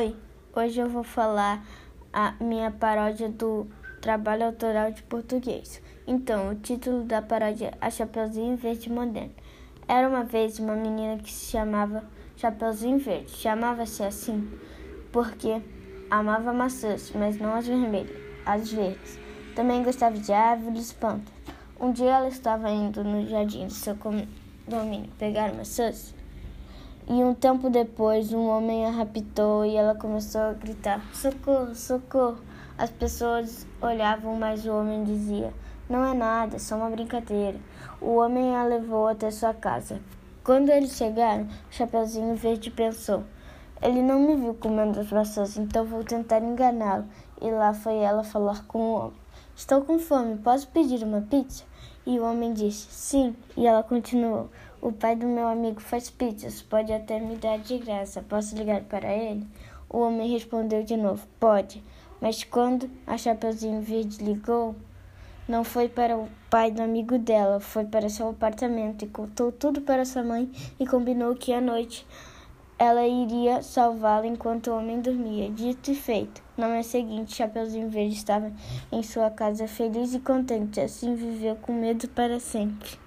Oi, hoje eu vou falar a minha paródia do trabalho autoral de português. Então, o título da paródia é A Chapeuzinho Verde Moderno. Era uma vez uma menina que se chamava Chapeuzinho Verde. Chamava-se assim porque amava maçãs, mas não as vermelhas, as verdes. Também gostava de árvores e plantas. Um dia ela estava indo no jardim de seu condomínio pegar maçãs e um tempo depois, um homem a raptou e ela começou a gritar: Socorro, socorro! As pessoas olhavam, mas o homem dizia: Não é nada, é só uma brincadeira. O homem a levou até sua casa. Quando eles chegaram, o Chapeuzinho Verde pensou: Ele não me viu comendo as maçãs, então vou tentar enganá-lo. E lá foi ela falar com o homem: Estou com fome, posso pedir uma pizza? E o homem disse: Sim. E ela continuou: O pai do meu amigo faz pizzas, pode até me dar de graça. Posso ligar para ele? O homem respondeu de novo: Pode. Mas quando a Chapeuzinho Verde ligou, não foi para o pai do amigo dela, foi para seu apartamento e contou tudo para sua mãe e combinou que à noite ela iria salvá-la enquanto o homem dormia. Dito e feito. Na manhã seguinte, Chapeuzinho Verde estava em sua casa feliz e contente. Assim viveu com medo para sempre.